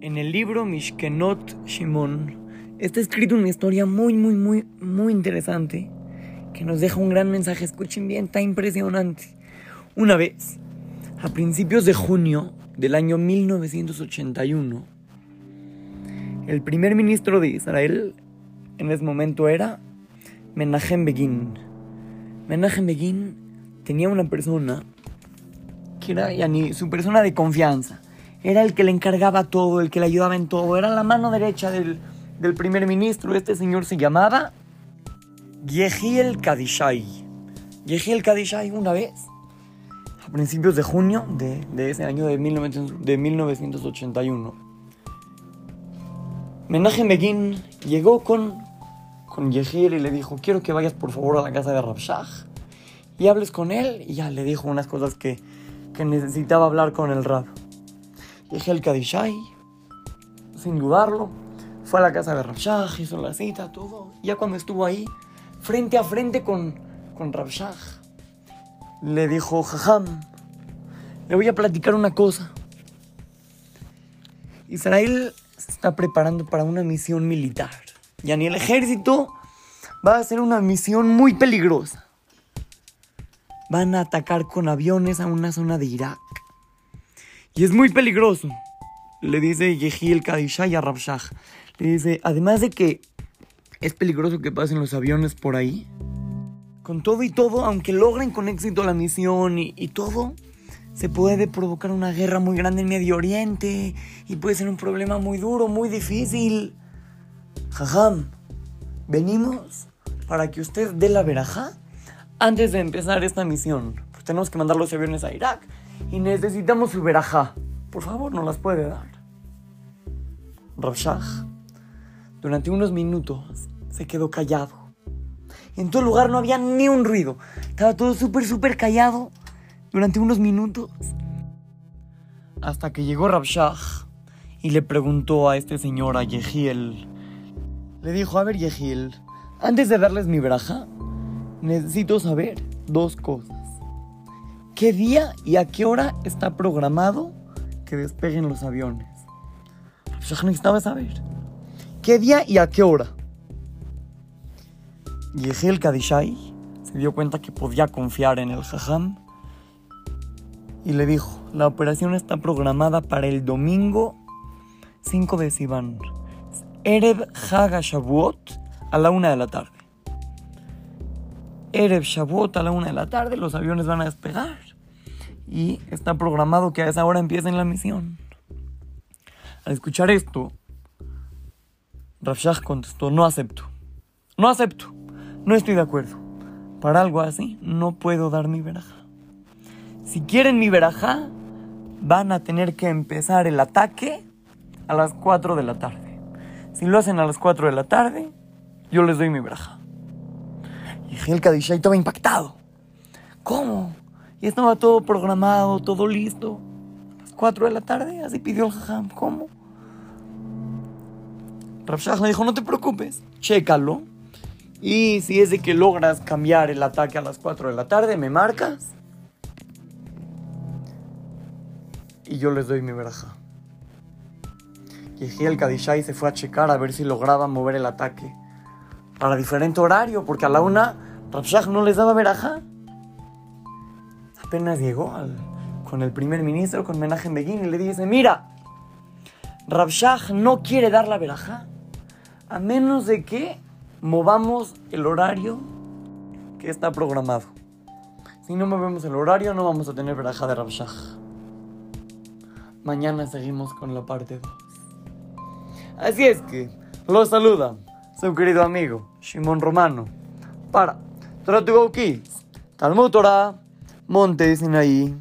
En el libro Mishkenot Shimon está escrito una historia muy, muy, muy, muy interesante que nos deja un gran mensaje. Escuchen bien, está impresionante. Una vez, a principios de junio del año 1981, el primer ministro de Israel en ese momento era Menachem Begin. Menachem Begin tenía una persona que era yani, su persona de confianza. Era el que le encargaba todo, el que le ayudaba en todo. Era la mano derecha del, del primer ministro. Este señor se llamaba Yehiel Kadishai. Yehiel Kadishai una vez, a principios de junio de, de ese año de, 1900 de 1981, Menachem Begin llegó con, con Yehiel y le dijo, quiero que vayas por favor a la casa de Rabshah y hables con él. Y ya le dijo unas cosas que, que necesitaba hablar con el Rab. Yehiel Kadishai, sin dudarlo, fue a la casa de Rabshah, hizo la cita, todo. Y ya cuando estuvo ahí, frente a frente con, con Rabshah, le dijo, Jajam, le voy a platicar una cosa. Israel se está preparando para una misión militar. Ya ni el ejército va a hacer una misión muy peligrosa. Van a atacar con aviones a una zona de Irak. Y es muy peligroso. Le dice Yehiel Kadishai a Rabshah. Le dice, además de que es peligroso que pasen los aviones por ahí. Con todo y todo, aunque logren con éxito la misión y, y, todo, se puede provocar una guerra muy grande en Medio Oriente y puede ser un problema muy duro, muy difícil. Jajam, venimos para que usted dé la verajá antes de empezar esta misión. Pues tenemos que mandar los aviones a Irak y necesitamos su verajá. Por favor, nos las puede dar. Rabshah, durante unos minutos, se quedó callado. En todo lugar no había ni un ruido. Estaba todo súper, súper callado durante unos minutos. Hasta que llegó Rabshah y le preguntó a este señor, a Yehiel. Le dijo, a ver Yehiel, antes de darles mi braja, necesito saber dos cosas. ¿Qué día y a qué hora está programado que despeguen los aviones? Rabshah necesitaba saber. ¿Qué día y a qué hora? Yehiel Kadishai se dio cuenta que podía confiar en el Jajam y le dijo, la operación está programada para el domingo 5 de Sivan, Erev Haga Shavuot a la una de la tarde. Erev Shavuot a la una de la tarde, los aviones van a despegar y está programado que a esa hora empiecen la misión. Al escuchar esto, Rafshah contestó, no acepto, no acepto, no estoy de acuerdo. Para algo así no puedo dar mi veraja. Si quieren mi veraja, van a tener que empezar el ataque a las 4 de la tarde. Si lo hacen a las 4 de la tarde, yo les doy mi veraja. Y el Kadishai estaba impactado. ¿Cómo? Y estaba todo programado, todo listo. A las 4 de la tarde, así pidió el jajam. ¿Cómo? Rabshah le dijo, no te preocupes, chécalo. Y si es de que logras cambiar el ataque a las 4 de la tarde, me marcas. Y yo les doy mi veraja. Y el Kadishai se fue a checar a ver si lograba mover el ataque para diferente horario, porque a la una Rabshah no les daba veraja. Apenas llegó al, con el primer ministro, con Menachem Begin, y le dice, mira, Rabshah no quiere dar la veraja, a menos de que movamos el horario que está programado. Si no movemos el horario, no vamos a tener veraja de Rabshah. Mañana seguimos con la parte 2. Así es que, los saluda su querido amigo Shimon Romano. Para Torah Talmud Torah, Monte Sinaí.